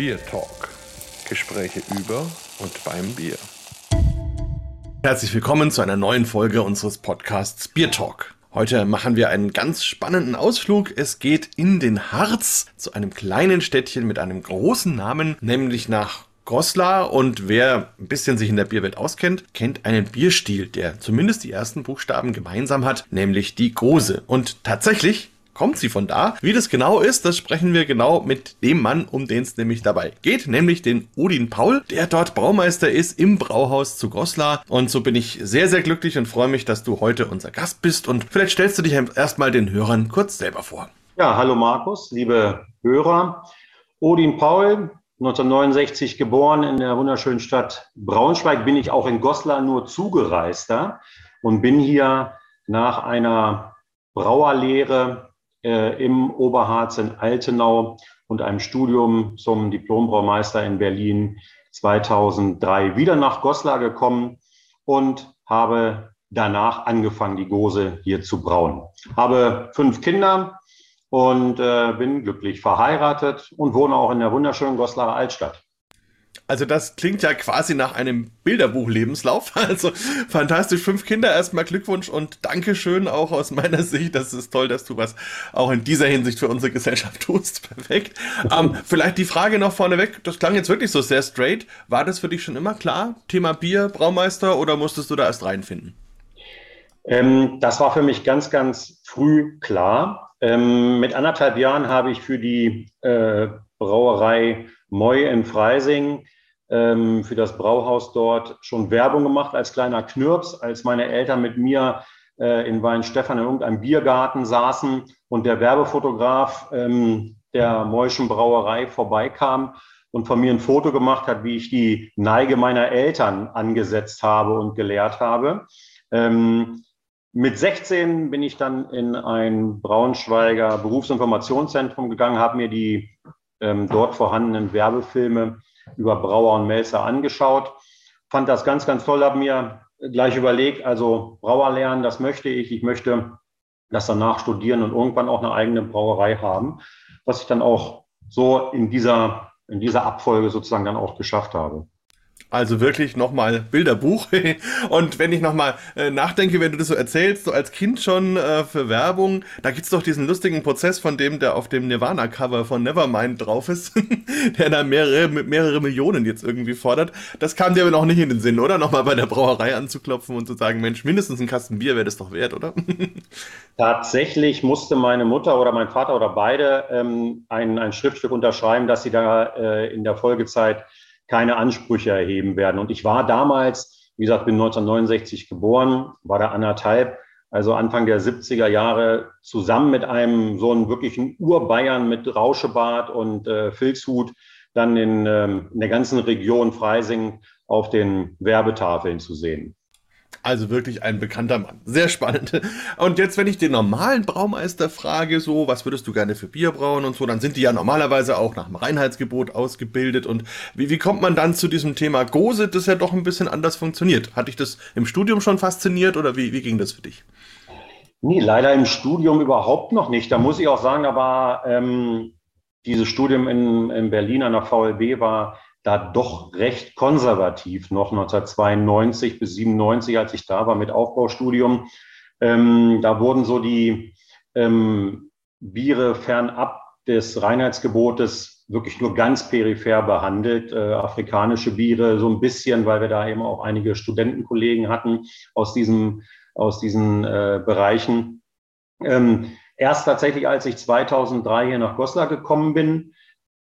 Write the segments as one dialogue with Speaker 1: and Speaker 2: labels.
Speaker 1: Bier Talk. Gespräche über und beim Bier. Herzlich willkommen zu einer neuen Folge unseres Podcasts Bier Talk. Heute machen wir einen ganz spannenden Ausflug. Es geht in den Harz zu einem kleinen Städtchen mit einem großen Namen, nämlich nach Goslar und wer ein bisschen sich in der Bierwelt auskennt, kennt einen Bierstil, der zumindest die ersten Buchstaben gemeinsam hat, nämlich die Gose. Und tatsächlich kommt sie von da. Wie das genau ist, das sprechen wir genau mit dem Mann, um den es nämlich dabei geht, nämlich den Odin Paul, der dort Braumeister ist im Brauhaus zu Goslar. Und so bin ich sehr, sehr glücklich und freue mich, dass du heute unser Gast bist. Und vielleicht stellst du dich erstmal den Hörern kurz selber vor.
Speaker 2: Ja, hallo Markus, liebe Hörer. Odin Paul, 1969 geboren in der wunderschönen Stadt Braunschweig, bin ich auch in Goslar nur zugereister und bin hier nach einer Brauerlehre äh, im Oberharz in Altenau und einem Studium zum Diplombraumeister in Berlin 2003 wieder nach Goslar gekommen und habe danach angefangen, die Gose hier zu brauen. Habe fünf Kinder, und äh, bin glücklich verheiratet und wohne auch in der wunderschönen Goslarer Altstadt.
Speaker 1: Also das klingt ja quasi nach einem Bilderbuch-Lebenslauf. Also fantastisch, fünf Kinder, erstmal Glückwunsch und Dankeschön auch aus meiner Sicht. Das ist toll, dass du was auch in dieser Hinsicht für unsere Gesellschaft tust. Perfekt. Ähm, vielleicht die Frage noch vorneweg, das klang jetzt wirklich so sehr straight. War das für dich schon immer klar? Thema Bier, Braumeister oder musstest du da erst reinfinden?
Speaker 2: Ähm, das war für mich ganz, ganz früh klar. Ähm, mit anderthalb Jahren habe ich für die äh, Brauerei Moy in Freising, ähm, für das Brauhaus dort schon Werbung gemacht als kleiner Knirps, als meine Eltern mit mir äh, in Weinstefan in irgendeinem Biergarten saßen und der Werbefotograf ähm, der Moyschen Brauerei vorbeikam und von mir ein Foto gemacht hat, wie ich die Neige meiner Eltern angesetzt habe und gelehrt habe. Ähm, mit 16 bin ich dann in ein Braunschweiger Berufsinformationszentrum gegangen, habe mir die ähm, dort vorhandenen Werbefilme über Brauer und Melzer angeschaut, fand das ganz, ganz toll, habe mir gleich überlegt, also Brauer lernen, das möchte ich. Ich möchte das danach studieren und irgendwann auch eine eigene Brauerei haben, was ich dann auch so in dieser, in dieser Abfolge sozusagen dann auch geschafft habe.
Speaker 1: Also wirklich nochmal Bilderbuch. Und wenn ich nochmal äh, nachdenke, wenn du das so erzählst, so als Kind schon äh, für Werbung, da gibt's doch diesen lustigen Prozess von dem, der auf dem Nirvana-Cover von Nevermind drauf ist, der da mehrere, mehrere Millionen jetzt irgendwie fordert. Das kam dir aber noch nicht in den Sinn, oder? Nochmal bei der Brauerei anzuklopfen und zu sagen, Mensch, mindestens ein Kasten Bier wäre das doch wert, oder?
Speaker 2: Tatsächlich musste meine Mutter oder mein Vater oder beide ähm, ein, ein Schriftstück unterschreiben, dass sie da äh, in der Folgezeit keine Ansprüche erheben werden. Und ich war damals, wie gesagt, bin 1969 geboren, war da anderthalb, also Anfang der 70er Jahre, zusammen mit einem so einen wirklichen Urbayern mit Rauschebart und äh, Filzhut dann in, ähm, in der ganzen Region Freising auf den Werbetafeln zu sehen.
Speaker 1: Also wirklich ein bekannter Mann. Sehr spannend. Und jetzt, wenn ich den normalen Braumeister frage, so, was würdest du gerne für Bier brauen und so, dann sind die ja normalerweise auch nach dem Reinheitsgebot ausgebildet. Und wie, wie kommt man dann zu diesem Thema Gose, das ja doch ein bisschen anders funktioniert? Hat dich das im Studium schon fasziniert oder wie, wie ging das für dich?
Speaker 2: Nee, leider im Studium überhaupt noch nicht. Da muss ich auch sagen, aber ähm, dieses Studium in, in Berlin an der VLB war da doch recht konservativ noch 1992 bis 97, als ich da war mit Aufbaustudium. Ähm, da wurden so die ähm, Biere fernab des Reinheitsgebotes wirklich nur ganz peripher behandelt. Äh, afrikanische Biere so ein bisschen, weil wir da eben auch einige Studentenkollegen hatten aus, diesem, aus diesen äh, Bereichen. Ähm, erst tatsächlich, als ich 2003 hier nach Goslar gekommen bin,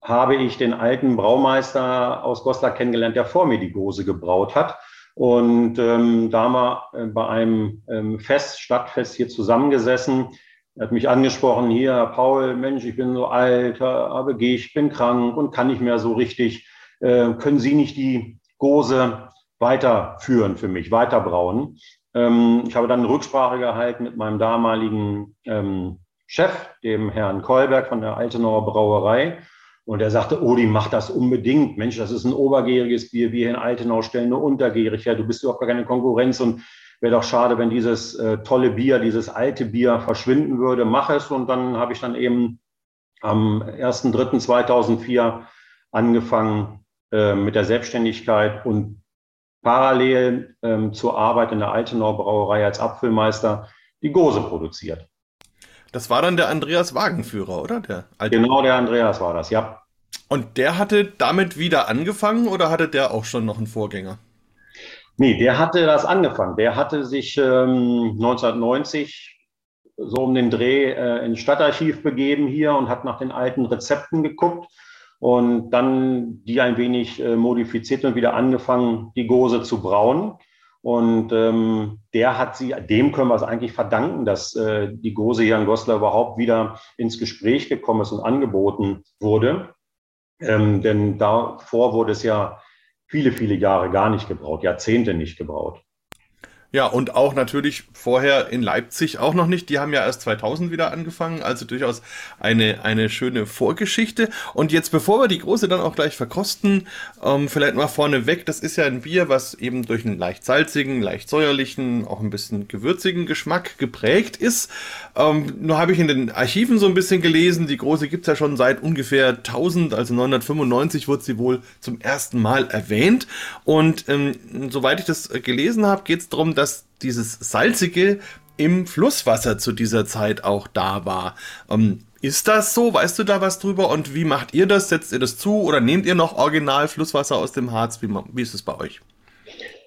Speaker 2: habe ich den alten Braumeister aus Goslar kennengelernt, der vor mir die Gose gebraut hat. Und ähm, da haben wir äh, bei einem ähm, Fest, Stadtfest hier zusammengesessen. Er hat mich angesprochen, hier, Paul, Mensch, ich bin so alt, aber gehe ich bin krank und kann nicht mehr so richtig. Äh, können Sie nicht die Gose weiterführen für mich, weiterbrauen? Ähm, ich habe dann eine Rücksprache gehalten mit meinem damaligen ähm, Chef, dem Herrn Kolberg von der Altenauer Brauerei. Und er sagte, Odi, mach das unbedingt. Mensch, das ist ein obergäriges Bier. Wir hier in Altenau stellen nur untergärig her. Du bist überhaupt gar keine Konkurrenz und wäre doch schade, wenn dieses äh, tolle Bier, dieses alte Bier verschwinden würde. Mach es. Und dann habe ich dann eben am 1.3.2004 angefangen äh, mit der Selbstständigkeit und parallel ähm, zur Arbeit in der Altenau Brauerei als Apfelmeister die Gose produziert.
Speaker 1: Das war dann der Andreas Wagenführer, oder? Der
Speaker 2: alte genau, der Andreas war das, ja.
Speaker 1: Und der hatte damit wieder angefangen oder hatte der auch schon noch einen Vorgänger?
Speaker 2: Nee, der hatte das angefangen. Der hatte sich ähm, 1990 so um den Dreh äh, ins Stadtarchiv begeben hier und hat nach den alten Rezepten geguckt und dann die ein wenig äh, modifiziert und wieder angefangen, die Gose zu brauen. Und ähm, der hat sie, dem können wir es eigentlich verdanken, dass äh, die Gose hier in Goslar überhaupt wieder ins Gespräch gekommen ist und angeboten wurde. Ähm, denn davor wurde es ja viele, viele Jahre gar nicht gebraut, Jahrzehnte nicht gebraut.
Speaker 1: Ja, und auch natürlich vorher in Leipzig auch noch nicht. Die haben ja erst 2000 wieder angefangen, also durchaus eine, eine schöne Vorgeschichte. Und jetzt, bevor wir die große dann auch gleich verkosten, ähm, vielleicht mal vorneweg, das ist ja ein Bier, was eben durch einen leicht salzigen, leicht säuerlichen, auch ein bisschen gewürzigen Geschmack geprägt ist. Ähm, nur habe ich in den Archiven so ein bisschen gelesen, die große gibt's ja schon seit ungefähr 1000, also 995 wurde sie wohl zum ersten Mal erwähnt. Und ähm, soweit ich das gelesen habe, geht es darum, dass dieses Salzige im Flusswasser zu dieser Zeit auch da war. Ähm, ist das so? Weißt du da was drüber? Und wie macht ihr das? Setzt ihr das zu oder nehmt ihr noch original Flusswasser aus dem Harz? Wie, wie ist es bei euch?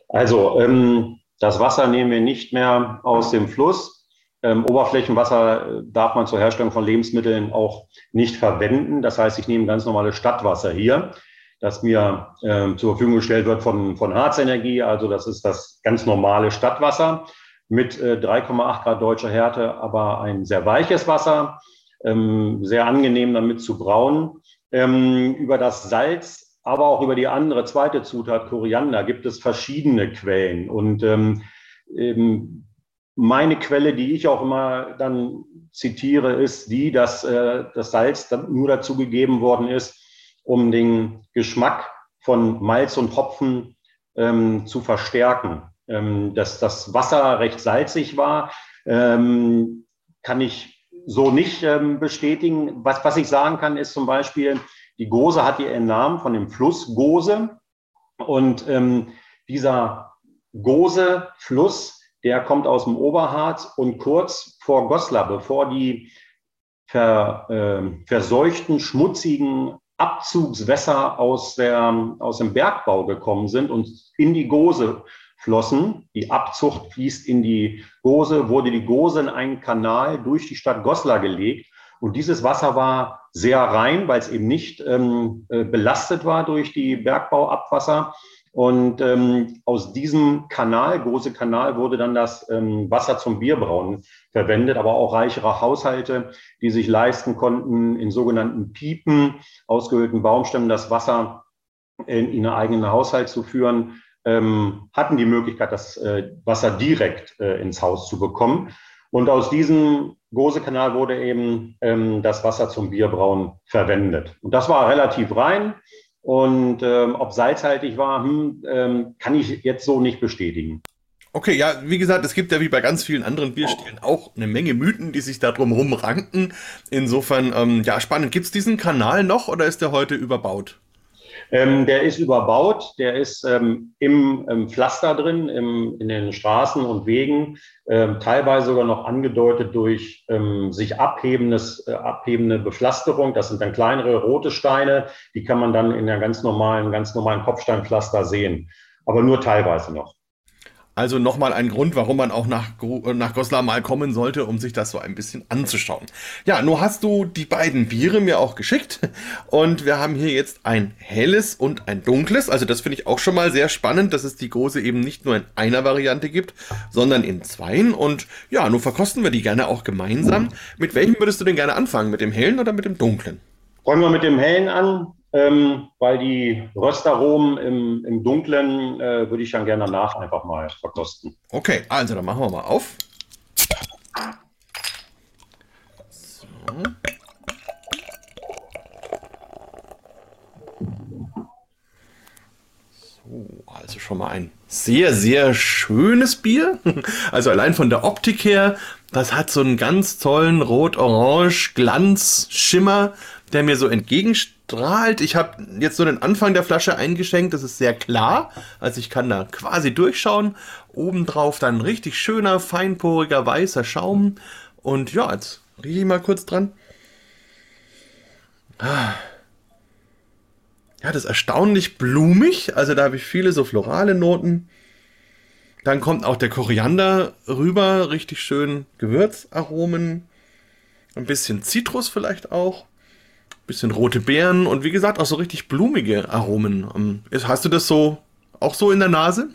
Speaker 2: Also, ähm, das Wasser nehmen wir nicht mehr aus dem Fluss. Ähm, Oberflächenwasser äh, darf man zur Herstellung von Lebensmitteln auch nicht verwenden. Das heißt, ich nehme ganz normales Stadtwasser hier das mir äh, zur Verfügung gestellt wird von, von Harzenergie. Also das ist das ganz normale Stadtwasser mit äh, 3,8 Grad deutscher Härte, aber ein sehr weiches Wasser, ähm, sehr angenehm damit zu brauen. Ähm, über das Salz, aber auch über die andere zweite Zutat Koriander gibt es verschiedene Quellen. Und ähm, ähm meine Quelle, die ich auch immer dann zitiere, ist die, dass äh, das Salz nur dazu gegeben worden ist, um den Geschmack von Malz und Hopfen ähm, zu verstärken. Ähm, dass das Wasser recht salzig war, ähm, kann ich so nicht ähm, bestätigen. Was, was ich sagen kann, ist zum Beispiel, die Gose hat ihren Namen von dem Fluss Gose. Und ähm, dieser Gose-Fluss, der kommt aus dem Oberharz und kurz vor Goslar, bevor die ver, äh, verseuchten, schmutzigen Abzugswässer aus, der, aus dem Bergbau gekommen sind und in die Gose flossen. Die Abzucht fließt in die Gose, wurde die Gose in einen Kanal durch die Stadt Goslar gelegt. Und dieses Wasser war sehr rein, weil es eben nicht ähm, äh, belastet war durch die Bergbauabwasser. Und ähm, aus diesem Kanal, große Kanal, wurde dann das ähm, Wasser zum Bierbrauen verwendet, aber auch reichere Haushalte, die sich leisten konnten, in sogenannten Piepen, ausgehöhlten Baumstämmen, das Wasser in, einen eigenen Haushalt zu führen, ähm, hatten die Möglichkeit, das äh, Wasser direkt äh, ins Haus zu bekommen. Und aus diesem Gose-Kanal wurde eben ähm, das Wasser zum Bierbrauen verwendet. Und das war relativ rein. Und ähm, ob salzhaltig war, hm, ähm, kann ich jetzt so nicht bestätigen.
Speaker 1: Okay, ja, wie gesagt, es gibt ja wie bei ganz vielen anderen Bierstilen auch eine Menge Mythen, die sich da drumherum ranken. Insofern, ähm, ja, spannend. Gibt es diesen Kanal noch oder ist der heute überbaut?
Speaker 2: Ähm, der ist überbaut, der ist ähm, im, im, Pflaster drin, im, in den Straßen und Wegen, ähm, teilweise sogar noch angedeutet durch ähm, sich abhebendes, äh, abhebende Bepflasterung. Das sind dann kleinere rote Steine, die kann man dann in der ganz normalen, ganz normalen Kopfsteinpflaster sehen, aber nur teilweise noch.
Speaker 1: Also nochmal ein Grund, warum man auch nach, nach Goslar mal kommen sollte, um sich das so ein bisschen anzuschauen. Ja, nur hast du die beiden Biere mir auch geschickt und wir haben hier jetzt ein helles und ein dunkles. Also das finde ich auch schon mal sehr spannend, dass es die große eben nicht nur in einer Variante gibt, sondern in zweien. Und ja, nun verkosten wir die gerne auch gemeinsam. Mit welchem würdest du denn gerne anfangen? Mit dem hellen oder mit dem dunklen?
Speaker 2: Fangen wir mit dem hellen an ähm, weil die Röstaromen im, im Dunklen äh, würde ich dann gerne danach einfach mal verkosten.
Speaker 1: Okay, also dann machen wir mal auf. So. So, also schon mal ein sehr, sehr schönes Bier. Also allein von der Optik her, das hat so einen ganz tollen Rot-Orange-Glanz-Schimmer, der mir so entgegenstrahlt. Ich habe jetzt so den Anfang der Flasche eingeschenkt, das ist sehr klar. Also ich kann da quasi durchschauen. Obendrauf dann richtig schöner, feinporiger, weißer Schaum. Und ja, jetzt rieche ich mal kurz dran. Ja, das ist erstaunlich blumig. Also da habe ich viele so florale Noten. Dann kommt auch der Koriander rüber, richtig schön Gewürzaromen. Ein bisschen Zitrus vielleicht auch. Bisschen rote Beeren und wie gesagt auch so richtig blumige Aromen. Ähm, hast du das so auch so in der Nase?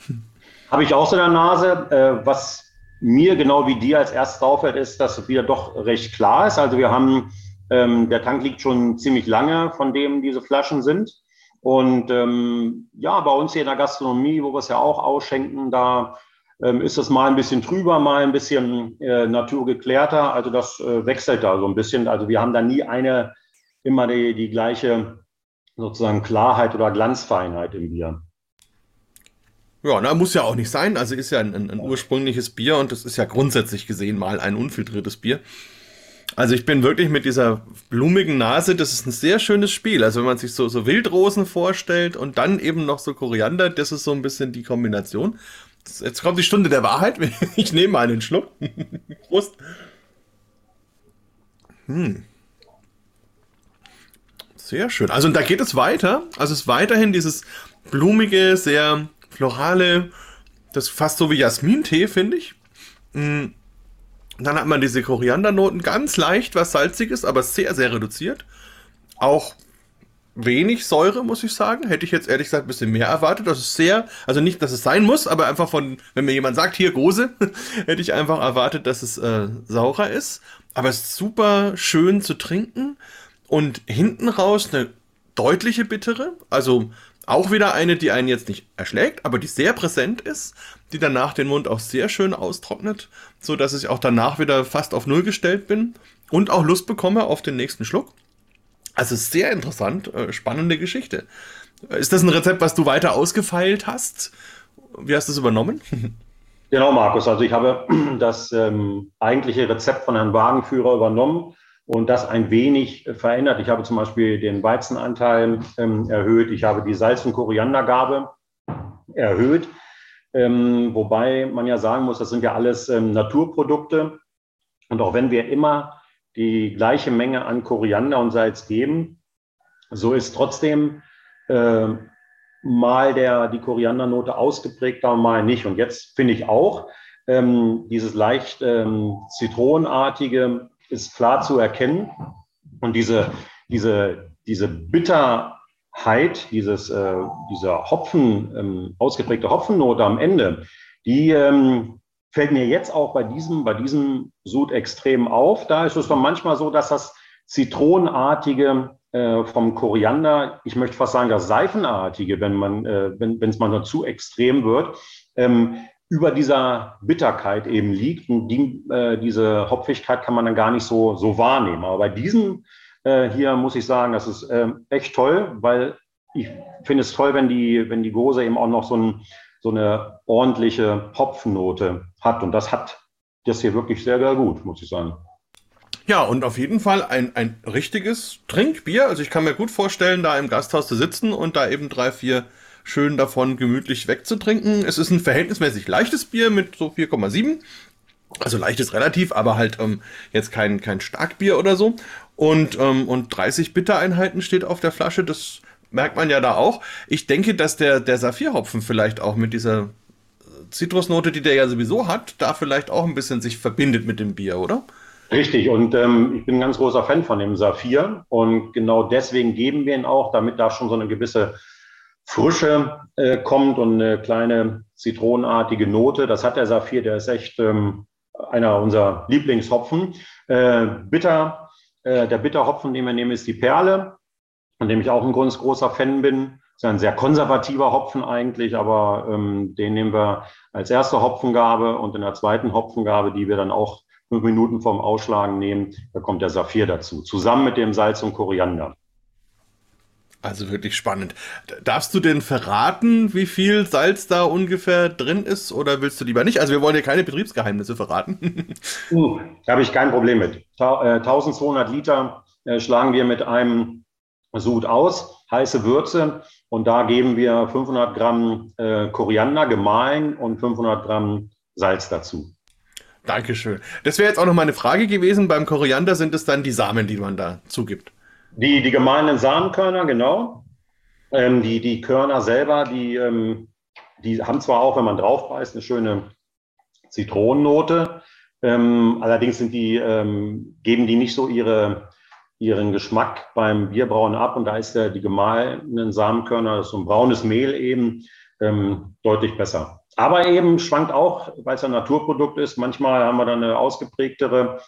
Speaker 2: Habe ich auch so in der Nase. Äh, was mir genau wie dir als erstes auffällt, ist, dass es wieder doch recht klar ist. Also wir haben, ähm, der Tank liegt schon ziemlich lange, von dem diese Flaschen sind. Und ähm, ja, bei uns hier in der Gastronomie, wo wir es ja auch ausschenken, da ähm, ist es mal ein bisschen trüber, mal ein bisschen äh, naturgeklärter. Also das äh, wechselt da so ein bisschen. Also wir haben da nie eine, immer die, die gleiche sozusagen Klarheit oder Glanzfeinheit im Bier.
Speaker 1: Ja, na, muss ja auch nicht sein. Also ist ja ein, ein, ein ursprüngliches Bier und das ist ja grundsätzlich gesehen mal ein unfiltriertes Bier. Also ich bin wirklich mit dieser blumigen Nase, das ist ein sehr schönes Spiel. Also wenn man sich so, so Wildrosen vorstellt und dann eben noch so Koriander, das ist so ein bisschen die Kombination. Jetzt kommt die Stunde der Wahrheit. Ich nehme mal einen Schluck. Prost. Hm. Sehr schön. Also und da geht es weiter. Also es ist weiterhin dieses blumige, sehr florale, das fast so wie Jasmintee, finde ich. Hm. Dann hat man diese Koriandernoten, ganz leicht, was salziges, aber sehr, sehr reduziert. Auch wenig Säure, muss ich sagen. Hätte ich jetzt ehrlich gesagt ein bisschen mehr erwartet. Das ist sehr, also nicht, dass es sein muss, aber einfach von, wenn mir jemand sagt, hier Gose, hätte ich einfach erwartet, dass es äh, saurer ist. Aber es ist super schön zu trinken und hinten raus eine deutliche bittere. Also auch wieder eine, die einen jetzt nicht erschlägt, aber die sehr präsent ist, die danach den Mund auch sehr schön austrocknet, so dass ich auch danach wieder fast auf Null gestellt bin und auch Lust bekomme auf den nächsten Schluck. Also sehr interessant, äh, spannende Geschichte. Ist das ein Rezept, was du weiter ausgefeilt hast? Wie hast du es übernommen?
Speaker 2: Genau, Markus. Also ich habe das ähm, eigentliche Rezept von Herrn Wagenführer übernommen und das ein wenig verändert. Ich habe zum Beispiel den Weizenanteil ähm, erhöht, ich habe die Salz- und Koriandergabe erhöht, ähm, wobei man ja sagen muss, das sind ja alles ähm, Naturprodukte. Und auch wenn wir immer die gleiche Menge an Koriander und Salz geben, so ist trotzdem äh, mal der, die Koriandernote ausgeprägter, mal nicht. Und jetzt finde ich auch, ähm, dieses leicht ähm, zitronenartige ist klar zu erkennen. Und diese, diese, diese Bitterheit, dieses, äh, dieser Hopfen, ähm, ausgeprägte Hopfennote am Ende, die ähm, fällt mir jetzt auch bei diesem, bei diesem Sud extrem auf. Da ist es dann manchmal so, dass das Zitronenartige äh, vom Koriander, ich möchte fast sagen, das Seifenartige, wenn man, äh, wenn es manchmal zu extrem wird, ähm, über dieser Bitterkeit eben liegt. Und die, äh, diese Hopfigkeit kann man dann gar nicht so, so wahrnehmen. Aber bei diesem äh, hier muss ich sagen, das ist äh, echt toll, weil ich finde es toll, wenn die, wenn die Gose eben auch noch so, ein, so eine ordentliche Hopfennote hat. Und das hat das hier wirklich sehr, sehr gut, muss ich sagen.
Speaker 1: Ja, und auf jeden Fall ein, ein richtiges Trinkbier. Also ich kann mir gut vorstellen, da im Gasthaus zu sitzen und da eben drei, vier schön davon gemütlich wegzutrinken. Es ist ein verhältnismäßig leichtes Bier mit so 4,7. Also leichtes relativ, aber halt ähm, jetzt kein, kein Starkbier oder so. Und, ähm, und 30 Bittereinheiten steht auf der Flasche. Das merkt man ja da auch. Ich denke, dass der, der Saphirhopfen vielleicht auch mit dieser äh, Zitrusnote, die der ja sowieso hat, da vielleicht auch ein bisschen sich verbindet mit dem Bier, oder?
Speaker 2: Richtig, und ähm, ich bin ein ganz großer Fan von dem Saphir. Und genau deswegen geben wir ihn auch, damit da schon so eine gewisse Frische äh, kommt und eine kleine zitronenartige Note. Das hat der Saphir, der ist echt ähm, einer unserer Lieblingshopfen. Äh, bitter, äh, der Bitterhopfen, den wir nehmen, ist die Perle, von dem ich auch ein ganz großer Fan bin. Ist ein sehr konservativer Hopfen eigentlich, aber ähm, den nehmen wir als erste Hopfengabe und in der zweiten Hopfengabe, die wir dann auch fünf Minuten vorm Ausschlagen nehmen, da kommt der Saphir dazu, zusammen mit dem Salz und Koriander.
Speaker 1: Also wirklich spannend. Darfst du denn verraten, wie viel Salz da ungefähr drin ist oder willst du lieber nicht? Also wir wollen dir keine Betriebsgeheimnisse verraten.
Speaker 2: uh, da habe ich kein Problem mit. 1200 äh, Liter äh, schlagen wir mit einem Sud aus, heiße Würze und da geben wir 500 Gramm äh, Koriander gemahlen und 500 Gramm Salz dazu.
Speaker 1: Dankeschön. Das wäre jetzt auch noch meine Frage gewesen. Beim Koriander sind es dann die Samen, die man da zugibt.
Speaker 2: Die, die gemahlenen Samenkörner, genau. Ähm, die, die Körner selber, die, ähm, die haben zwar auch, wenn man drauf beißt, eine schöne Zitronennote. Ähm, allerdings sind die, ähm, geben die nicht so ihre, ihren Geschmack beim Bierbrauen ab. Und da ist der, die gemahlenen Samenkörner, so ein braunes Mehl eben, ähm, deutlich besser. Aber eben schwankt auch, weil es ein Naturprodukt ist. Manchmal haben wir dann eine ausgeprägtere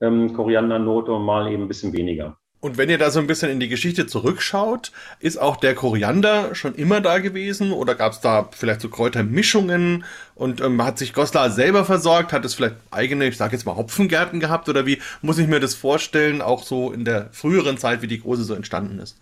Speaker 2: ähm, Koriandernote und mal eben ein bisschen weniger.
Speaker 1: Und wenn ihr da so ein bisschen in die Geschichte zurückschaut, ist auch der Koriander schon immer da gewesen oder gab es da vielleicht so Kräutermischungen und ähm, hat sich Goslar selber versorgt? Hat es vielleicht eigene, ich sage jetzt mal Hopfengärten gehabt oder wie muss ich mir das vorstellen, auch so in der früheren Zeit, wie die Große so entstanden ist?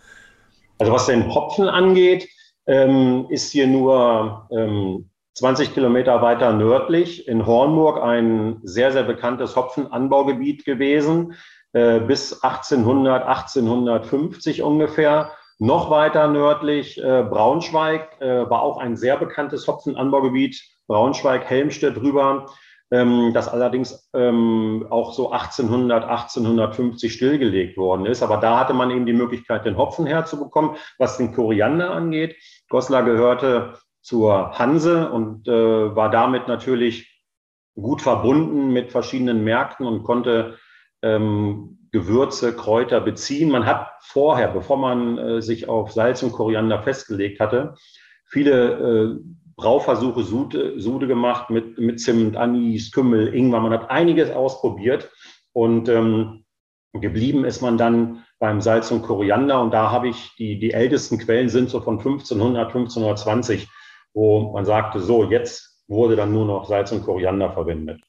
Speaker 2: Also was den Hopfen angeht, ähm, ist hier nur ähm, 20 Kilometer weiter nördlich in Hornburg ein sehr, sehr bekanntes Hopfenanbaugebiet gewesen äh, bis 1800, 1850 ungefähr. Noch weiter nördlich äh, Braunschweig äh, war auch ein sehr bekanntes Hopfenanbaugebiet. Braunschweig, Helmstedt drüber, ähm, das allerdings ähm, auch so 1800, 1850 stillgelegt worden ist. Aber da hatte man eben die Möglichkeit, den Hopfen herzubekommen. Was den Koriander angeht, Goslar gehörte zur Hanse und äh, war damit natürlich gut verbunden mit verschiedenen Märkten und konnte ähm, Gewürze, Kräuter beziehen. Man hat vorher, bevor man äh, sich auf Salz und Koriander festgelegt hatte, viele äh, Brauversuche, Sude, Sude gemacht mit, mit Zimt, Anis, Kümmel, Ingwer. Man hat einiges ausprobiert und ähm, geblieben ist man dann beim Salz und Koriander. Und da habe ich, die, die ältesten Quellen sind so von 1500, 1520, wo man sagte, so, jetzt wurde dann nur noch Salz und Koriander verwendet.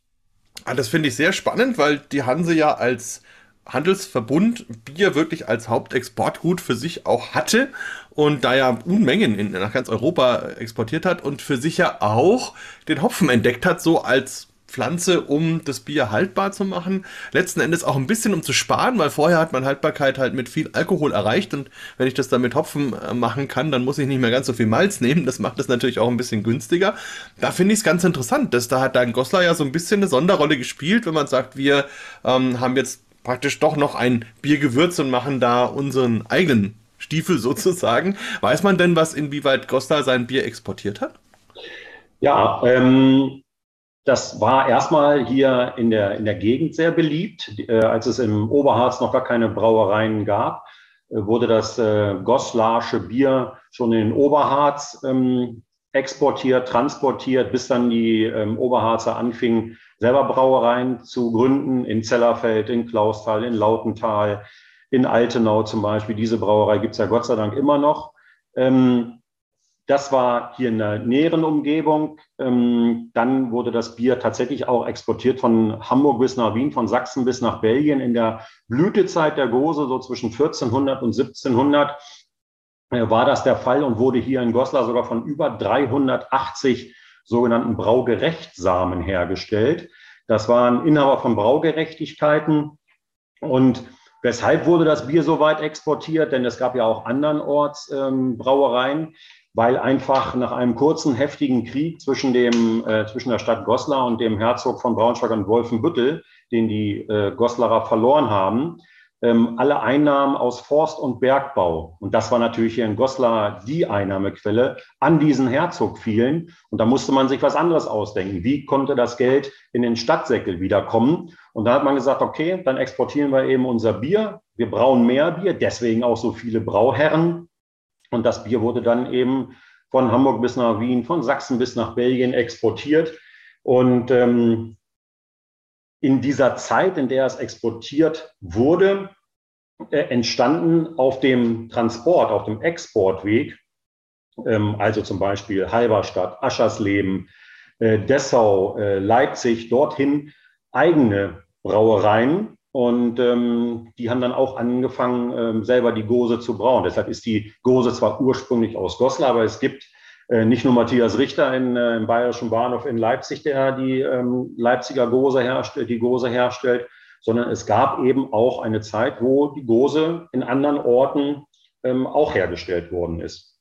Speaker 1: Ah, das finde ich sehr spannend, weil die Hanse ja als Handelsverbund Bier wirklich als Hauptexportgut für sich auch hatte und da ja Unmengen in, nach ganz Europa exportiert hat und für sich ja auch den Hopfen entdeckt hat, so als Pflanze, um das Bier haltbar zu machen. Letzten Endes auch ein bisschen um zu sparen, weil vorher hat man Haltbarkeit halt mit viel Alkohol erreicht und wenn ich das dann mit Hopfen äh, machen kann, dann muss ich nicht mehr ganz so viel Malz nehmen. Das macht es natürlich auch ein bisschen günstiger. Da finde ich es ganz interessant, dass da hat dann Goslar ja so ein bisschen eine Sonderrolle gespielt, wenn man sagt, wir ähm, haben jetzt praktisch doch noch ein Biergewürz und machen da unseren eigenen Stiefel sozusagen. Weiß man denn, was inwieweit Goslar sein Bier exportiert hat?
Speaker 2: Ja, ähm, das war erstmal hier in der, in der Gegend sehr beliebt. Äh, als es im Oberharz noch gar keine Brauereien gab, äh, wurde das äh, Goslarsche Bier schon in den Oberharz ähm, exportiert, transportiert, bis dann die ähm, Oberharzer anfingen, selber Brauereien zu gründen, in Zellerfeld, in Klausthal, in Lautental, in Altenau zum Beispiel. Diese Brauerei gibt es ja Gott sei Dank immer noch. Ähm, das war hier in der näheren Umgebung. Ähm, dann wurde das Bier tatsächlich auch exportiert von Hamburg bis nach Wien, von Sachsen bis nach Belgien. In der Blütezeit der Gose, so zwischen 1400 und 1700, äh, war das der Fall und wurde hier in Goslar sogar von über 380 sogenannten Braugerechtsamen hergestellt. Das waren Inhaber von Braugerechtigkeiten. Und weshalb wurde das Bier so weit exportiert? Denn es gab ja auch andernorts ähm, Brauereien, weil einfach nach einem kurzen, heftigen Krieg zwischen, dem, äh, zwischen der Stadt Goslar und dem Herzog von Braunschweig und Wolfenbüttel, den die äh, Goslarer verloren haben, ähm, alle Einnahmen aus Forst- und Bergbau, und das war natürlich hier in Goslar die Einnahmequelle, an diesen Herzog fielen. Und da musste man sich was anderes ausdenken. Wie konnte das Geld in den Stadtsäckel wiederkommen? Und da hat man gesagt, okay, dann exportieren wir eben unser Bier. Wir brauen mehr Bier, deswegen auch so viele Brauherren und das Bier wurde dann eben von Hamburg bis nach Wien, von Sachsen bis nach Belgien exportiert. Und ähm, in dieser Zeit, in der es exportiert wurde, äh, entstanden auf dem Transport, auf dem Exportweg, ähm, also zum Beispiel Halberstadt, Aschersleben, äh, Dessau, äh, Leipzig, dorthin eigene Brauereien, Und ähm, die haben dann auch angefangen, ähm, selber die Gose zu brauen. Deshalb ist die Gose zwar ursprünglich aus Goslar, aber es gibt äh, nicht nur Matthias Richter in, äh, im Bayerischen Bahnhof in Leipzig, der die ähm, Leipziger Gose herstellt, die Gose herstellt, sondern es gab eben auch eine Zeit, wo die Gose in anderen Orten ähm, auch hergestellt worden ist.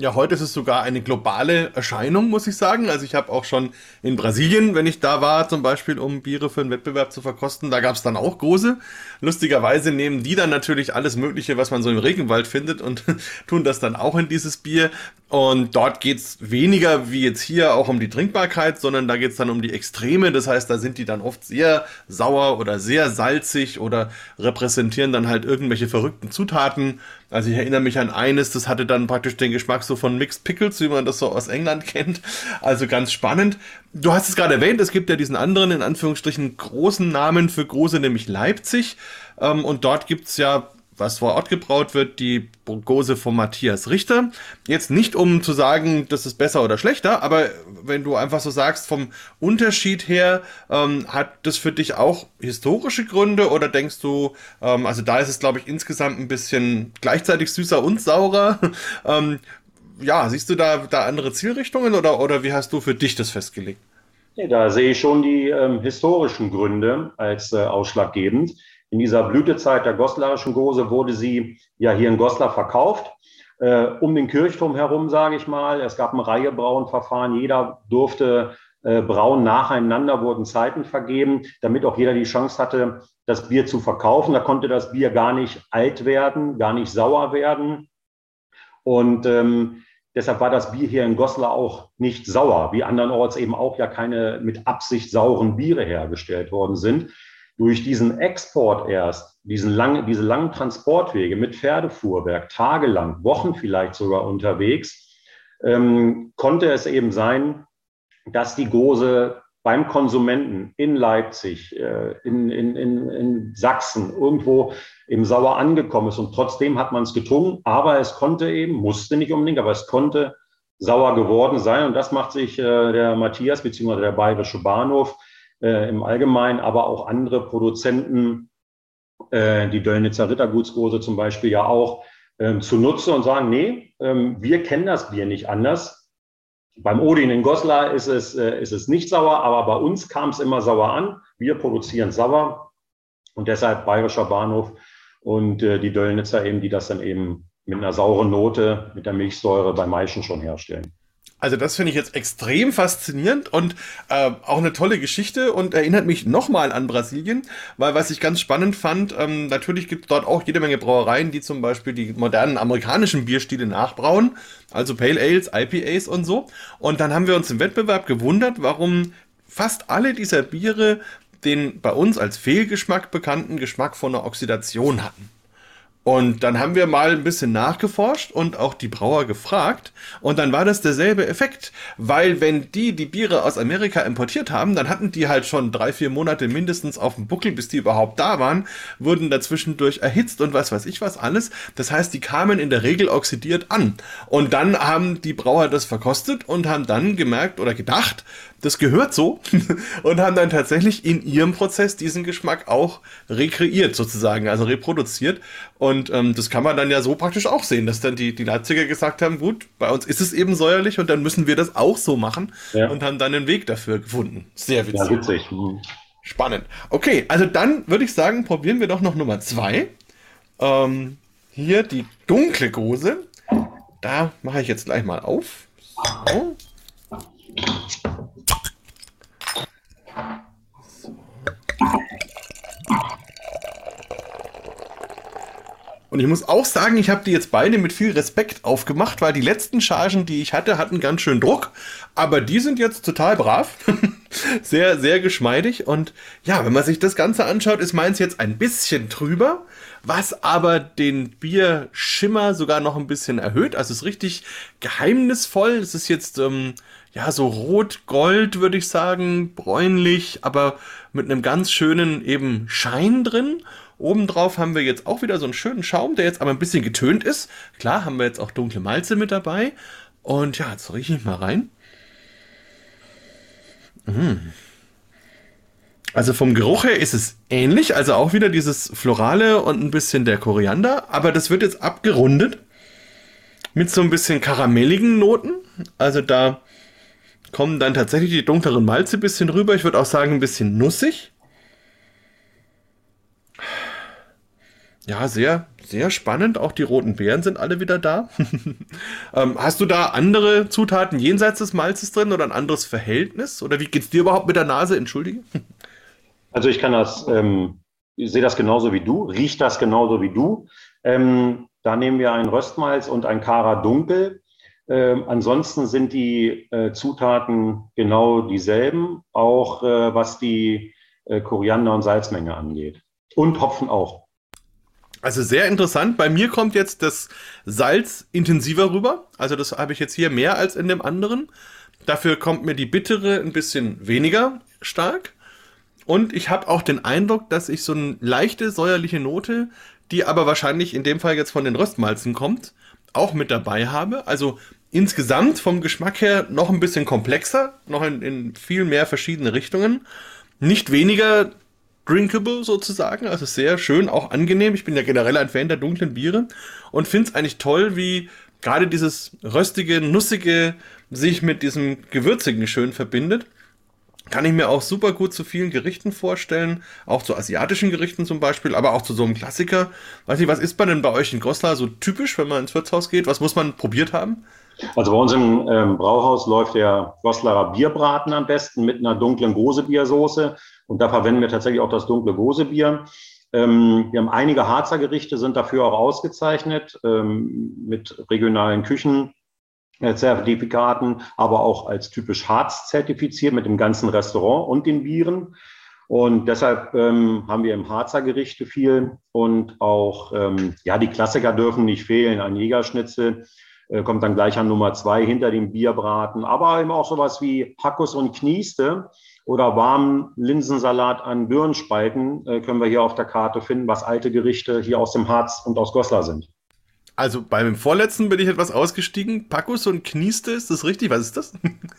Speaker 1: Ja, heute ist es sogar eine globale Erscheinung, muss ich sagen. Also ich habe auch schon in Brasilien, wenn ich da war, zum Beispiel, um Biere für einen Wettbewerb zu verkosten, da gab es dann auch große. Lustigerweise nehmen die dann natürlich alles Mögliche, was man so im Regenwald findet und tun das dann auch in dieses Bier. Und dort geht's weniger wie jetzt hier auch um die Trinkbarkeit, sondern da geht's dann um die Extreme. Das heißt, da sind die dann oft sehr sauer oder sehr salzig oder repräsentieren dann halt irgendwelche verrückten Zutaten. Also ich erinnere mich an eines, das hatte dann praktisch den Geschmack so von Mixed Pickles, wie man das so aus England kennt. Also ganz spannend. Du hast es gerade erwähnt, es gibt ja diesen anderen, in Anführungsstrichen, großen Namen für große, nämlich Leipzig. Ähm, und dort gibt's ja was vor Ort gebraut wird, die Gose von Matthias Richter. Jetzt nicht, um zu sagen, das ist besser oder schlechter, aber wenn du einfach so sagst, vom Unterschied her, ähm, hat das für dich auch historische Gründe oder denkst du, ähm, also da ist es, glaube ich, insgesamt ein bisschen gleichzeitig süßer und saurer. ähm, ja, siehst du da, da andere Zielrichtungen oder, oder wie hast du für dich das festgelegt?
Speaker 2: Da sehe ich schon die ähm, historischen Gründe als äh, ausschlaggebend. In dieser Blütezeit der goslarischen Gose wurde sie ja hier in Goslar verkauft. Äh, um den Kirchturm herum, sage ich mal. Es gab ein Reihe Brauenverfahren. Jeder durfte äh, brauen nacheinander, wurden Zeiten vergeben, damit auch jeder die Chance hatte, das Bier zu verkaufen. Da konnte das Bier gar nicht alt werden, gar nicht sauer werden. Und ähm, deshalb war das Bier hier in Goslar auch nicht sauer, wie andernorts eben auch ja keine mit Absicht sauren Biere hergestellt worden sind durch diesen Export erst, diesen lang, diese langen Transportwege mit Pferdefuhrwerk, tagelang, Wochen vielleicht sogar unterwegs, ähm, konnte es eben sein, dass die Gose beim Konsumenten in Leipzig, äh, in, in, in, in Sachsen, irgendwo im Sauer angekommen ist. Und trotzdem hat man es getrunken, aber es konnte eben, musste nicht unbedingt, aber es konnte sauer geworden sein. Und das macht sich äh, der Matthias bzw. der Bayerische Bahnhof äh, im Allgemeinen, aber auch andere Produzenten, äh, die Döllnitzer Rittergutsgose zum Beispiel ja auch, ähm, zunutze und sagen, nee, ähm, wir kennen das Bier nicht anders. Beim Odin in Goslar ist es, äh, ist es nicht sauer, aber bei uns kam es immer sauer an. Wir produzieren sauer und deshalb Bayerischer Bahnhof und äh, die Döllnitzer eben, die das dann eben mit einer sauren Note, mit der Milchsäure bei Maischen schon herstellen.
Speaker 1: Also das finde ich jetzt extrem faszinierend und äh, auch eine tolle Geschichte und erinnert mich nochmal an Brasilien, weil was ich ganz spannend fand, ähm, natürlich gibt es dort auch jede Menge Brauereien, die zum Beispiel die modernen amerikanischen Bierstile nachbrauen, also Pale Ales, IPAs und so. Und dann haben wir uns im Wettbewerb gewundert, warum fast alle dieser Biere den bei uns als Fehlgeschmack bekannten Geschmack von einer Oxidation hatten. Und dann haben wir mal ein bisschen nachgeforscht und auch die Brauer gefragt. Und dann war das derselbe Effekt. Weil wenn die die Biere aus Amerika importiert haben, dann hatten die halt schon drei, vier Monate mindestens auf dem Buckel, bis die überhaupt da waren, wurden dazwischendurch erhitzt und was weiß ich was alles. Das heißt, die kamen in der Regel oxidiert an. Und dann haben die Brauer das verkostet und haben dann gemerkt oder gedacht, das gehört so und haben dann tatsächlich in ihrem Prozess diesen Geschmack auch rekreiert sozusagen, also reproduziert. Und ähm, das kann man dann ja so praktisch auch sehen, dass dann die, die Leipziger gesagt haben, gut, bei uns ist es eben säuerlich und dann müssen wir das auch so machen ja. und haben dann einen Weg dafür gefunden. Sehr witzig. Ja, witzig. Mhm. Spannend. Okay, also dann würde ich sagen, probieren wir doch noch Nummer zwei. Ähm, hier die dunkle Gose. Da mache ich jetzt gleich mal auf. So. Und ich muss auch sagen, ich habe die jetzt beide mit viel Respekt aufgemacht, weil die letzten Chargen, die ich hatte, hatten ganz schön Druck. Aber die sind jetzt total brav. sehr, sehr geschmeidig. Und ja, wenn man sich das Ganze anschaut, ist meins jetzt ein bisschen trüber, was aber den Bierschimmer sogar noch ein bisschen erhöht. Also es ist richtig geheimnisvoll. Es ist jetzt, ähm, ja, so rot-gold, würde ich sagen, bräunlich, aber mit einem ganz schönen eben Schein drin. Obendrauf haben wir jetzt auch wieder so einen schönen Schaum, der jetzt aber ein bisschen getönt ist. Klar, haben wir jetzt auch dunkle Malze mit dabei. Und ja, jetzt rieche ich mal rein. Mmh. Also vom Geruch her ist es ähnlich, also auch wieder dieses Florale und ein bisschen der Koriander, aber das wird jetzt abgerundet mit so ein bisschen karamelligen Noten. Also da kommen dann tatsächlich die dunkleren Malze ein bisschen rüber. Ich würde auch sagen, ein bisschen nussig. Ja, sehr, sehr spannend. Auch die roten Beeren sind alle wieder da. ähm, hast du da andere Zutaten jenseits des Malzes drin oder ein anderes Verhältnis? Oder wie geht es dir überhaupt mit der Nase? Entschuldige.
Speaker 2: Also ich kann das, ähm, ich sehe das genauso wie du, riecht das genauso wie du. Ähm, da nehmen wir ein Röstmalz und ein Kara Dunkel. Ähm, ansonsten sind die äh, Zutaten genau dieselben, auch äh, was die äh, Koriander- und Salzmenge angeht. Und Hopfen auch.
Speaker 1: Also sehr interessant. Bei mir kommt jetzt das Salz intensiver rüber. Also das habe ich jetzt hier mehr als in dem anderen. Dafür kommt mir die bittere ein bisschen weniger stark. Und ich habe auch den Eindruck, dass ich so eine leichte säuerliche Note, die aber wahrscheinlich in dem Fall jetzt von den Röstmalzen kommt, auch mit dabei habe. Also insgesamt vom Geschmack her noch ein bisschen komplexer, noch in, in viel mehr verschiedene Richtungen. Nicht weniger drinkable sozusagen, also sehr schön, auch angenehm. Ich bin ja generell ein Fan der dunklen Biere und finde es eigentlich toll, wie gerade dieses röstige, nussige sich mit diesem gewürzigen schön verbindet. Kann ich mir auch super gut zu vielen Gerichten vorstellen, auch zu asiatischen Gerichten zum Beispiel, aber auch zu so einem Klassiker. Weiß nicht, was ist man denn bei euch in Goslar so typisch, wenn man ins Wirtshaus geht? Was muss man probiert haben?
Speaker 2: Also bei uns im ähm, Brauhaus läuft der Goslarer Bierbraten am besten mit einer dunklen Gosebiersoße. Und da verwenden wir tatsächlich auch das dunkle Gosebier. Ähm, wir haben einige Harzer Gerichte, sind dafür auch ausgezeichnet ähm, mit regionalen Küchenzertifikaten, aber auch als typisch Harz zertifiziert mit dem ganzen Restaurant und den Bieren. Und deshalb ähm, haben wir im Harzer Gerichte viel und auch, ähm, ja, die Klassiker dürfen nicht fehlen. Ein Jägerschnitzel äh, kommt dann gleich an Nummer zwei hinter dem Bierbraten, aber eben auch sowas wie Hackus und Knieste oder warmen Linsensalat an Birnenspalten äh, können wir hier auf der Karte finden, was alte Gerichte hier aus dem Harz und aus Goslar sind.
Speaker 1: Also beim vorletzten bin ich etwas ausgestiegen. Packus und Knieste, ist das richtig? Was ist das?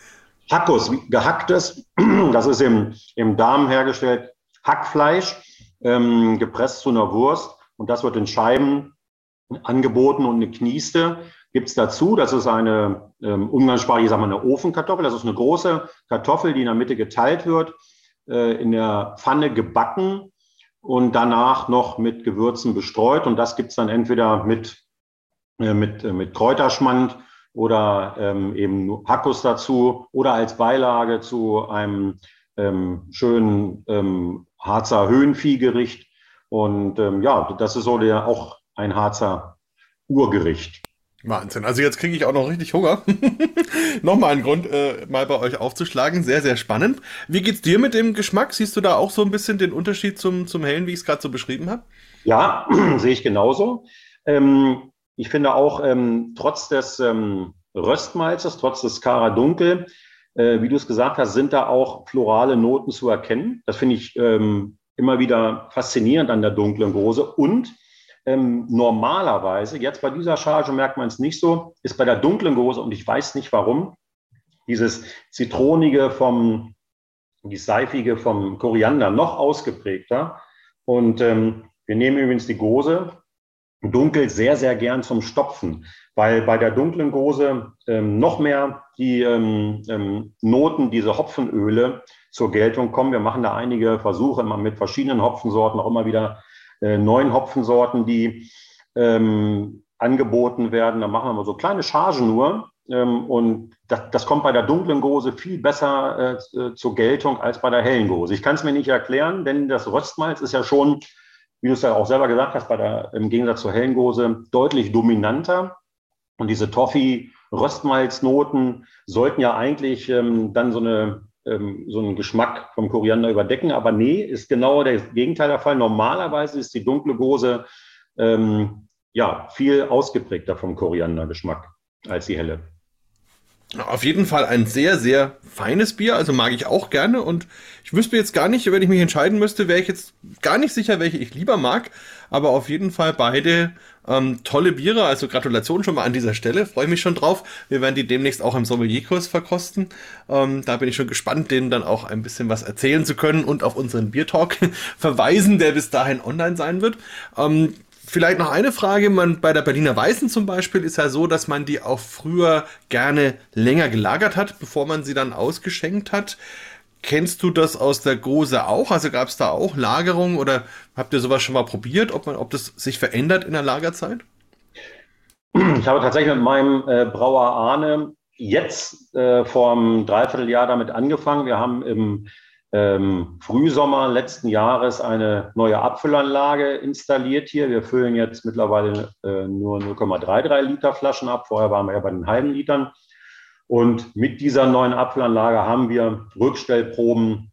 Speaker 2: Hackus, gehacktes, das ist im, im Darm hergestellt, Hackfleisch, ähm, gepresst zu einer Wurst und das wird in Scheiben angeboten und eine Knieste gibt es dazu. Das ist eine ähm, umgangssprachlich, sagen wir, eine Ofenkartoffel. Das ist eine große Kartoffel, die in der Mitte geteilt wird, äh, in der Pfanne gebacken und danach noch mit Gewürzen bestreut. Und das gibt es dann entweder mit, äh, mit, äh, mit Kräuterschmand oder ähm, eben Hackus dazu oder als Beilage zu einem ähm, schönen ähm, Harzer Höhenviehgericht. Und ähm, ja, das ist so der, auch ein Harzer Urgericht.
Speaker 1: Wahnsinn. Also jetzt kriege ich auch noch richtig Hunger. Nochmal ein Grund, äh, mal bei euch aufzuschlagen. Sehr, sehr spannend. Wie geht's dir mit dem Geschmack? Siehst du da auch so ein bisschen den Unterschied zum, zum Hellen, wie ich es gerade so beschrieben habe?
Speaker 2: Ja, sehe ich genauso. Ähm, ich finde auch, ähm, trotz des ähm, Röstmalzes, trotz des Kara Dunkel, äh, wie du es gesagt hast, sind da auch florale Noten zu erkennen. Das finde ich ähm, immer wieder faszinierend an der dunklen Gose. Und ähm, normalerweise, jetzt bei dieser Charge merkt man es nicht so, ist bei der dunklen Gose, und ich weiß nicht warum, dieses Zitronige vom, die Seifige vom Koriander noch ausgeprägter. Und ähm, wir nehmen übrigens die Gose dunkel sehr, sehr gern zum Stopfen, weil bei der dunklen Gose ähm, noch mehr die ähm, ähm, Noten, diese Hopfenöle zur Geltung kommen. Wir machen da einige Versuche immer mit verschiedenen Hopfensorten, auch immer wieder äh, neuen Hopfensorten, die ähm, angeboten werden. Da machen wir mal so kleine Chargen nur. Ähm, und das, das, kommt bei der dunklen Gose viel besser äh, äh zur Geltung als bei der hellen Gose. Ich kann es mir nicht erklären, denn das Röstmalz ist ja schon, wie du es ja auch selber gesagt hast, bei der, im Gegensatz zur hellen Gose deutlich dominanter. Und diese Toffee-Röstmalznoten sollten ja eigentlich ähm, dann so eine ähm, so einen Geschmack vom Koriander überdecken. Aber nee, ist genau der Gegenteil der Fall. Normalerweise ist die dunkle Gose ähm, ja viel ausgeprägter vom Koriandergeschmack als die helle.
Speaker 1: Auf jeden Fall ein sehr, sehr feines Bier, also mag ich auch gerne und ich wüsste jetzt gar nicht, wenn ich mich entscheiden müsste, wäre ich jetzt gar nicht sicher, welche ich lieber mag, aber auf jeden Fall beide ähm, tolle Biere, also Gratulation schon mal an dieser Stelle, freue mich schon drauf. Wir werden die demnächst auch im Sommelierkurs verkosten. Ähm, da bin ich schon gespannt, denen dann auch ein bisschen was erzählen zu können und auf unseren Biertalk verweisen, der bis dahin online sein wird. Ähm, Vielleicht noch eine Frage, man bei der Berliner Weißen zum Beispiel ist ja so, dass man die auch früher gerne länger gelagert hat, bevor man sie dann ausgeschenkt hat. Kennst du das aus der Gose auch? Also gab es da auch Lagerungen oder habt ihr sowas schon mal probiert, ob, man, ob das sich verändert in der Lagerzeit?
Speaker 2: Ich habe tatsächlich mit meinem äh, Brauer Arne jetzt äh, vor einem Dreivierteljahr damit angefangen. Wir haben im ähm, Frühsommer letzten Jahres eine neue Abfüllanlage installiert hier. Wir füllen jetzt mittlerweile äh, nur 0,33 Liter Flaschen ab. Vorher waren wir ja bei den halben Litern. Und mit dieser neuen Abfüllanlage haben wir Rückstellproben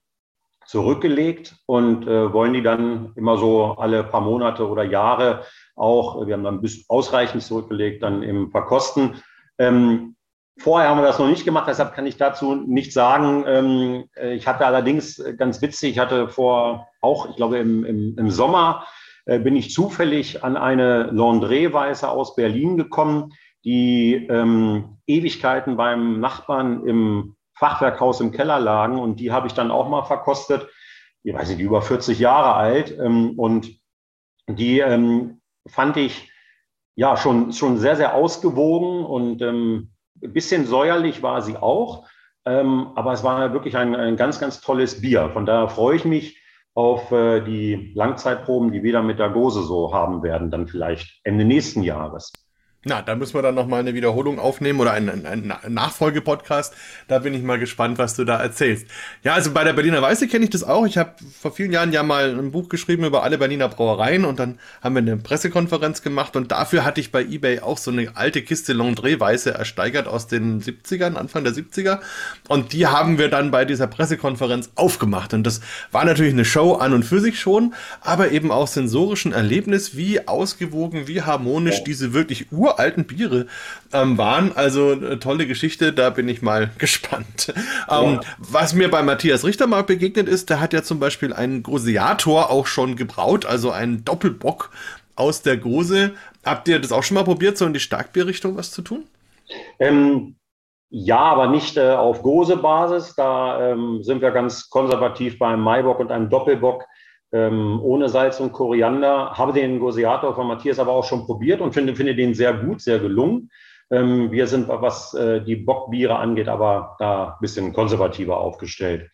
Speaker 2: zurückgelegt und äh, wollen die dann immer so alle paar Monate oder Jahre auch, wir haben dann bis ausreichend zurückgelegt, dann im Verkosten. Ähm, Vorher haben wir das noch nicht gemacht, deshalb kann ich dazu nichts sagen. Ähm, äh, ich hatte allerdings äh, ganz witzig, ich hatte vor, auch ich glaube im, im, im Sommer, äh, bin ich zufällig an eine Landré-Weiße aus Berlin gekommen, die ähm, Ewigkeiten beim Nachbarn im Fachwerkhaus im Keller lagen und die habe ich dann auch mal verkostet. Ich weiß nicht, über 40 Jahre alt ähm, und die ähm, fand ich ja schon, schon sehr, sehr ausgewogen und ähm, ein bisschen säuerlich war sie auch, ähm, aber es war wirklich ein, ein ganz, ganz tolles Bier. Von daher freue ich mich auf äh, die Langzeitproben, die wir dann mit der Gose so haben werden, dann vielleicht Ende nächsten Jahres.
Speaker 1: Na, da müssen wir dann nochmal eine Wiederholung aufnehmen oder einen, einen Nachfolgepodcast. Da bin ich mal gespannt, was du da erzählst. Ja, also bei der Berliner Weiße kenne ich das auch. Ich habe vor vielen Jahren ja mal ein Buch geschrieben über alle Berliner Brauereien und dann haben wir eine Pressekonferenz gemacht und dafür hatte ich bei eBay auch so eine alte Kiste Londré Weiße ersteigert aus den 70ern, Anfang der 70er. Und die haben wir dann bei dieser Pressekonferenz aufgemacht. Und das war natürlich eine Show an und für sich schon, aber eben auch sensorischen Erlebnis, wie ausgewogen, wie harmonisch diese wirklich ur uralten Biere ähm, waren. Also äh, tolle Geschichte, da bin ich mal gespannt. Ähm, Was mir bei Matthias Richter mal begegnet ist, der hat ja zum Beispiel einen Groseator auch schon gebraut, also einen Doppelbock aus der Gose. Habt ihr das auch schon mal probiert, so in die Starkbierrichtung was zu tun?
Speaker 2: Ähm, ja, aber nicht äh, auf Gose-Basis. Da ähm, sind wir ganz konservativ bei einem Maibock und einem Doppelbock ähm, ohne Salz und Koriander. Habe den Gosiator von Matthias aber auch schon probiert und finde, finde den sehr gut, sehr gelungen. Ähm, wir sind, was äh, die Bockbiere angeht, aber da ein bisschen konservativer aufgestellt.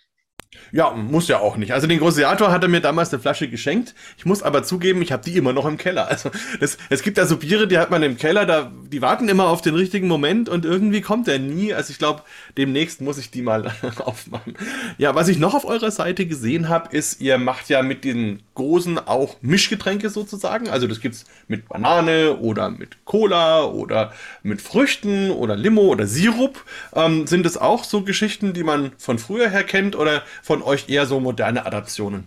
Speaker 1: Ja, muss ja auch nicht. Also den Grossiator hat er mir damals eine Flasche geschenkt. Ich muss aber zugeben, ich habe die immer noch im Keller. Also das, es gibt ja so Biere, die hat man im Keller, da, die warten immer auf den richtigen Moment und irgendwie kommt er nie. Also ich glaube, demnächst muss ich die mal aufmachen. Ja, was ich noch auf eurer Seite gesehen habe, ist, ihr macht ja mit den Gosen auch Mischgetränke sozusagen. Also das gibt's mit Banane oder mit Cola oder mit Früchten oder Limo oder Sirup. Ähm, sind es auch so Geschichten, die man von früher her kennt oder von euch eher so moderne Adaptionen?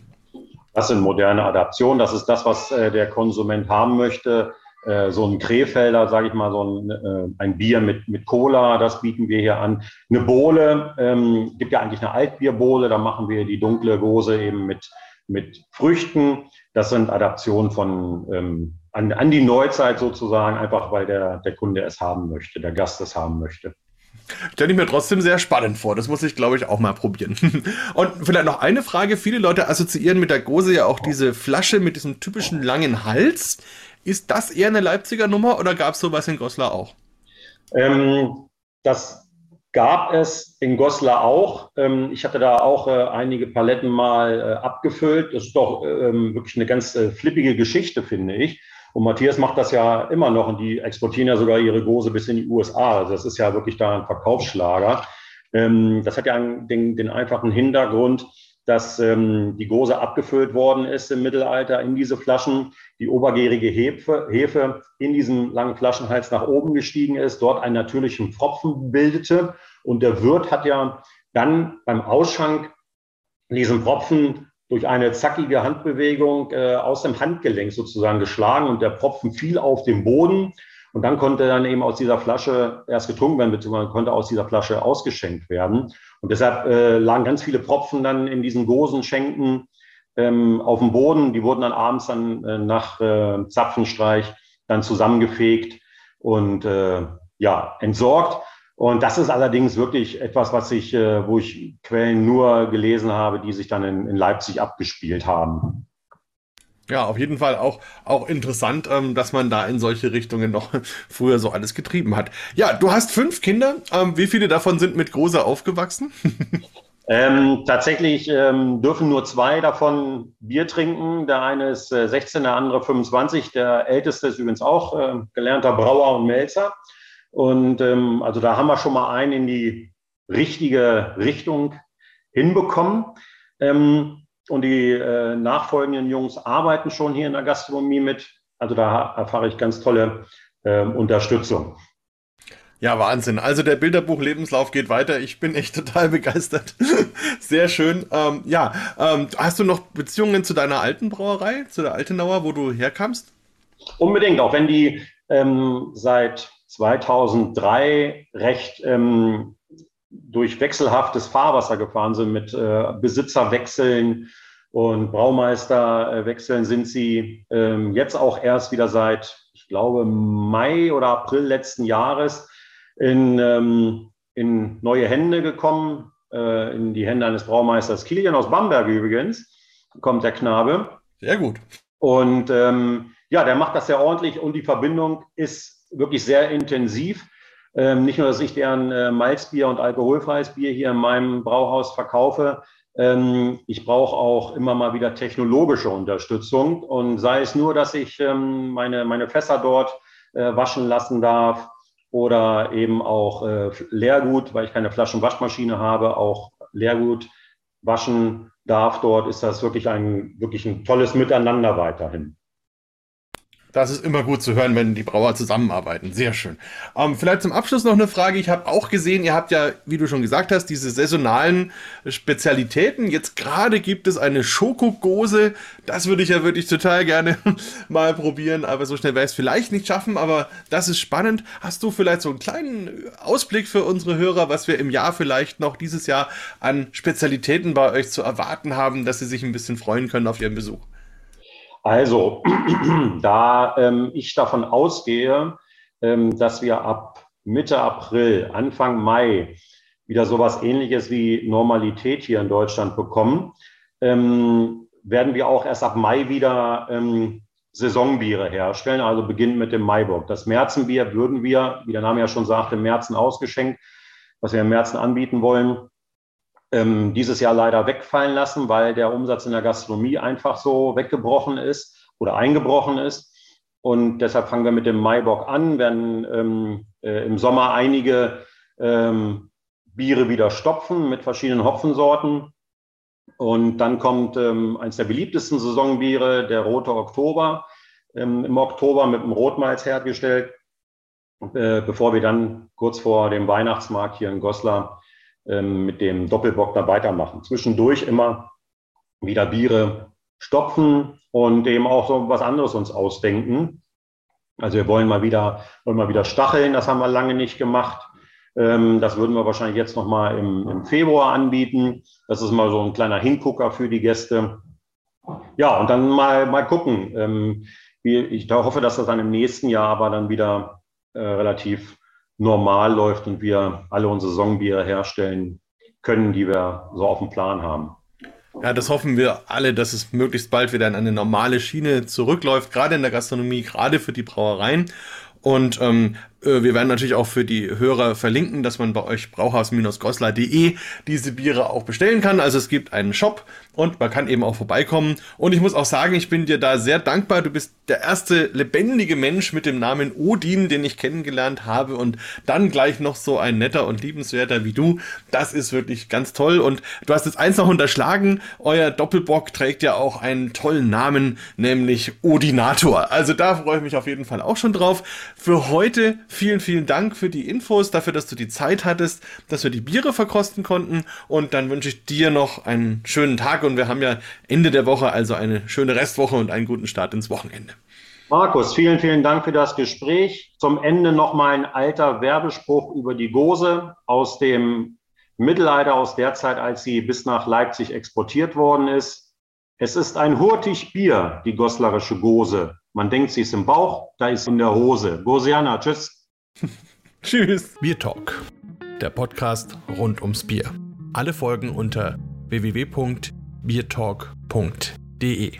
Speaker 2: Das sind moderne Adaptionen. Das ist das, was äh, der Konsument haben möchte. Äh, so ein Krefelder, sage ich mal, so ein, äh, ein, Bier mit, mit Cola, das bieten wir hier an. Eine Bohle, ähm, gibt ja eigentlich eine Altbierbohle, da machen wir die dunkle Gose eben mit, mit Früchten. Das sind Adaptionen von ähm, an, an die Neuzeit sozusagen, einfach weil der, der Kunde es haben möchte, der Gast es haben möchte.
Speaker 1: Stelle ich mir trotzdem sehr spannend vor. Das muss ich, glaube ich, auch mal probieren. Und vielleicht noch eine Frage. Viele Leute assoziieren mit der Gose ja auch diese Flasche mit diesem typischen langen Hals. Ist das eher eine Leipziger Nummer oder gab es sowas in Goslar auch?
Speaker 2: Ähm, das gab es in Goslar auch. Ähm, ich hatte da auch äh, einige Paletten mal äh, abgefüllt. Das ist doch ähm, wirklich eine ganz äh, flippige Geschichte, finde ich. Und Matthias macht das ja immer noch und die exportieren ja sogar ihre Gose bis in die USA. Also das ist ja wirklich da ein Verkaufsschlager. Ähm, das hat ja den, den einfachen Hintergrund, dass ähm, die Gose abgefüllt worden ist im Mittelalter in diese Flaschen, die obergärige Hefe, Hefe in diesen langen Flaschenhals nach oben gestiegen ist, dort einen natürlichen Pfropfen bildete. Und der Wirt hat ja dann beim Ausschank diesen Pfropfen durch eine zackige Handbewegung äh, aus dem Handgelenk sozusagen geschlagen und der Propfen fiel auf den Boden Und dann konnte dann eben aus dieser Flasche erst getrunken werden, beziehungsweise konnte aus dieser Flasche ausgeschenkt werden. Und deshalb äh, lagen ganz viele Propfen dann in diesen Gosenschenken ähm, auf dem Boden. Die wurden dann abends dann äh, nach äh, Zapfenstreich dann zusammengefegt und äh, ja, entsorgt. Und das ist allerdings wirklich etwas, was ich, äh, wo ich Quellen nur gelesen habe, die sich dann in, in Leipzig abgespielt haben.
Speaker 1: Ja, auf jeden Fall auch, auch interessant, ähm, dass man da in solche Richtungen noch früher so alles getrieben hat. Ja, du hast fünf Kinder. Ähm, wie viele davon sind mit Großer aufgewachsen?
Speaker 2: Ähm, tatsächlich ähm, dürfen nur zwei davon Bier trinken. Der eine ist äh, 16, der andere 25. Der älteste ist übrigens auch äh, gelernter Brauer und Melzer. Und ähm, also da haben wir schon mal einen in die richtige Richtung hinbekommen. Ähm, und die äh, nachfolgenden Jungs arbeiten schon hier in der Gastronomie mit. Also da erfahre ich ganz tolle äh, Unterstützung.
Speaker 1: Ja, Wahnsinn. Also der Bilderbuch-Lebenslauf geht weiter. Ich bin echt total begeistert. Sehr schön. Ähm, ja, ähm, hast du noch Beziehungen zu deiner alten Brauerei, zu der Altenauer, wo du herkamst?
Speaker 2: Unbedingt, auch wenn die ähm, seit 2003 recht ähm, durch wechselhaftes Fahrwasser gefahren sind mit äh, Besitzerwechseln und Braumeisterwechseln, sind sie ähm, jetzt auch erst wieder seit, ich glaube, Mai oder April letzten Jahres in, ähm, in neue Hände gekommen, äh, in die Hände eines Braumeisters Kilian aus Bamberg übrigens, kommt der Knabe.
Speaker 1: Sehr gut.
Speaker 2: Und ähm, ja, der macht das sehr ordentlich und die Verbindung ist wirklich sehr intensiv. Ähm, nicht nur, dass ich deren äh, Malzbier und alkoholfreies Bier hier in meinem Brauhaus verkaufe, ähm, ich brauche auch immer mal wieder technologische Unterstützung und sei es nur, dass ich ähm, meine, meine Fässer dort äh, waschen lassen darf oder eben auch äh, Leergut, weil ich keine Flaschenwaschmaschine habe, auch Leergut waschen darf dort, ist das wirklich ein, wirklich ein tolles Miteinander weiterhin.
Speaker 1: Das ist immer gut zu hören, wenn die Brauer zusammenarbeiten. Sehr schön. Ähm, vielleicht zum Abschluss noch eine Frage. Ich habe auch gesehen, ihr habt ja, wie du schon gesagt hast, diese saisonalen Spezialitäten. Jetzt gerade gibt es eine Schokogose. Das würde ich ja wirklich total gerne mal probieren, aber so schnell werde ich es vielleicht nicht schaffen. Aber das ist spannend. Hast du vielleicht so einen kleinen Ausblick für unsere Hörer, was wir im Jahr vielleicht noch dieses Jahr an Spezialitäten bei euch zu erwarten haben, dass sie sich ein bisschen freuen können auf ihren Besuch?
Speaker 2: Also, da ähm, ich davon ausgehe, ähm, dass wir ab Mitte April, Anfang Mai wieder sowas ähnliches wie Normalität hier in Deutschland bekommen, ähm, werden wir auch erst ab Mai wieder ähm, Saisonbiere herstellen, also beginnen mit dem Maibock. Das Märzenbier würden wir, wie der Name ja schon sagte, im Märzen ausgeschenkt, was wir im Märzen anbieten wollen, ähm, dieses Jahr leider wegfallen lassen, weil der Umsatz in der Gastronomie einfach so weggebrochen ist oder eingebrochen ist. Und deshalb fangen wir mit dem Maibock an, werden ähm, äh, im Sommer einige ähm, Biere wieder stopfen mit verschiedenen Hopfensorten. Und dann kommt ähm, eines der beliebtesten Saisonbiere, der Rote Oktober, ähm, im Oktober mit dem Rotmalz hergestellt, äh, bevor wir dann kurz vor dem Weihnachtsmarkt hier in Goslar mit dem Doppelbock da weitermachen. Zwischendurch immer wieder Biere stopfen und eben auch so was anderes uns ausdenken. Also wir wollen mal wieder, wollen mal wieder stacheln, das haben wir lange nicht gemacht. Ähm, das würden wir wahrscheinlich jetzt nochmal im, im Februar anbieten. Das ist mal so ein kleiner Hingucker für die Gäste. Ja, und dann mal, mal gucken. Ähm, ich hoffe, dass das dann im nächsten Jahr aber dann wieder äh, relativ normal läuft und wir alle unsere Saisonbiere herstellen können, die wir so auf dem Plan haben.
Speaker 1: Ja, das hoffen wir alle, dass es möglichst bald wieder in eine normale Schiene zurückläuft, gerade in der Gastronomie, gerade für die Brauereien. Und ähm, äh, wir werden natürlich auch für die Hörer verlinken, dass man bei euch brauhaus-goslar.de diese Biere auch bestellen kann. Also es gibt einen Shop und man kann eben auch vorbeikommen. Und ich muss auch sagen, ich bin dir da sehr dankbar. Du bist der erste lebendige Mensch mit dem Namen Odin, den ich kennengelernt habe und dann gleich noch so ein netter und liebenswerter wie du. Das ist wirklich ganz toll. Und du hast jetzt eins noch unterschlagen. Euer Doppelbock trägt ja auch einen tollen Namen, nämlich Odinator. Also da freue ich mich auf jeden Fall auch schon drauf. Für heute vielen, vielen Dank für die Infos, dafür, dass du die Zeit hattest, dass wir die Biere verkosten konnten. Und dann wünsche ich dir noch einen schönen Tag und wir haben ja Ende der Woche also eine schöne Restwoche und einen guten Start ins Wochenende.
Speaker 2: Markus, vielen, vielen Dank für das Gespräch. Zum Ende nochmal ein alter Werbespruch über die Gose aus dem Mittelalter, aus der Zeit, als sie bis nach Leipzig exportiert worden ist. Es ist ein hurtig Bier, die goslerische Gose. Man denkt, sie ist im Bauch, da ist sie in der Hose. Gosiana, tschüss.
Speaker 1: tschüss. Bier Talk, der Podcast rund ums Bier. Alle Folgen unter www.biertalk.de.